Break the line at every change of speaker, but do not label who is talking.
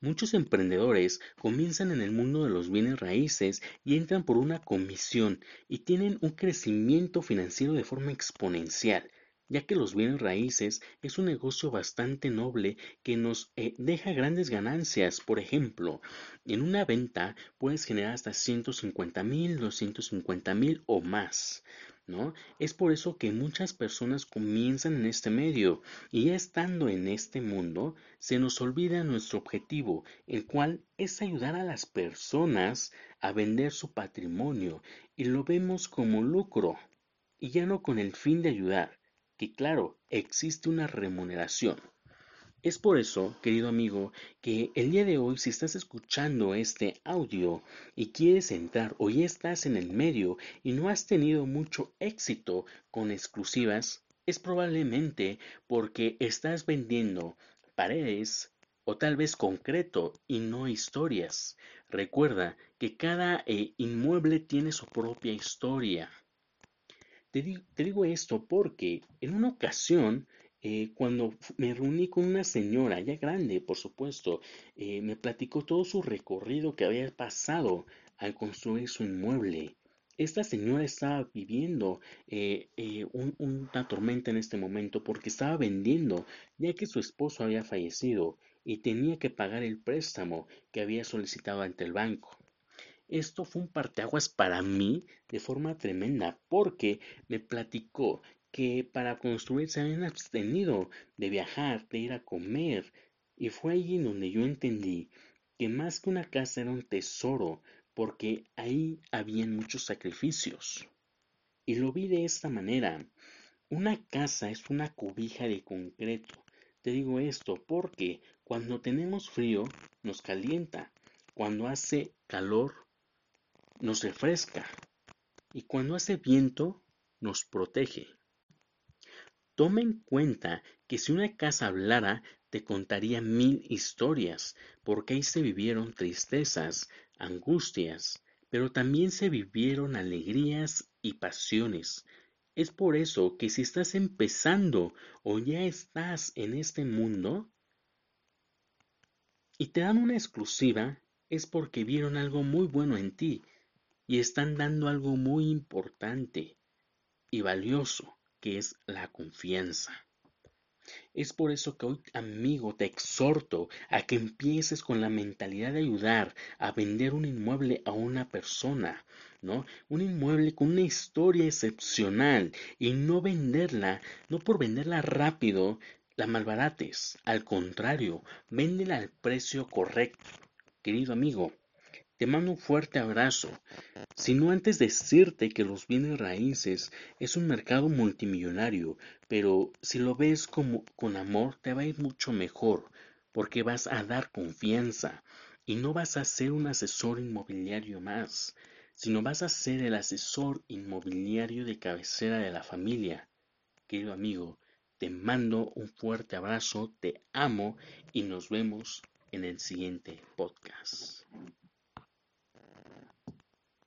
Muchos emprendedores comienzan en el mundo de los bienes raíces y entran por una comisión y tienen un crecimiento financiero de forma exponencial, ya que los bienes raíces es un negocio bastante noble que nos eh, deja grandes ganancias. Por ejemplo, en una venta puedes generar hasta 150 mil, 250 mil o más. ¿No? Es por eso que muchas personas comienzan en este medio y ya estando en este mundo se nos olvida nuestro objetivo, el cual es ayudar a las personas a vender su patrimonio y lo vemos como lucro y ya no con el fin de ayudar, que claro, existe una remuneración. Es por eso, querido amigo, que el día de hoy si estás escuchando este audio y quieres entrar o ya estás en el medio y no has tenido mucho éxito con exclusivas, es probablemente porque estás vendiendo paredes o tal vez concreto y no historias. Recuerda que cada eh, inmueble tiene su propia historia. Te, te digo esto porque en una ocasión eh, cuando me reuní con una señora, ya grande, por supuesto, eh, me platicó todo su recorrido que había pasado al construir su inmueble. Esta señora estaba viviendo eh, una tormenta en este momento porque estaba vendiendo, ya que su esposo había fallecido y tenía que pagar el préstamo que había solicitado ante el banco. Esto fue un parteaguas para mí de forma tremenda porque me platicó que para construir se habían abstenido de viajar, de ir a comer. Y fue allí donde yo entendí que más que una casa era un tesoro, porque ahí habían muchos sacrificios. Y lo vi de esta manera. Una casa es una cobija de concreto. Te digo esto porque cuando tenemos frío nos calienta, cuando hace calor nos refresca y cuando hace viento nos protege. Toma en cuenta que si una casa hablara, te contaría mil historias, porque ahí se vivieron tristezas, angustias, pero también se vivieron alegrías y pasiones. Es por eso que si estás empezando o ya estás en este mundo y te dan una exclusiva, es porque vieron algo muy bueno en ti y están dando algo muy importante y valioso que es la confianza. Es por eso que hoy, amigo, te exhorto a que empieces con la mentalidad de ayudar a vender un inmueble a una persona, ¿no? Un inmueble con una historia excepcional y no venderla, no por venderla rápido, la malbarates. Al contrario, véndela al precio correcto. Querido amigo, te mando un fuerte abrazo, sino antes decirte que los bienes raíces es un mercado multimillonario, pero si lo ves como con amor te va a ir mucho mejor, porque vas a dar confianza y no vas a ser un asesor inmobiliario más, sino vas a ser el asesor inmobiliario de cabecera de la familia. Querido amigo, te mando un fuerte abrazo, te amo y nos vemos en el siguiente podcast.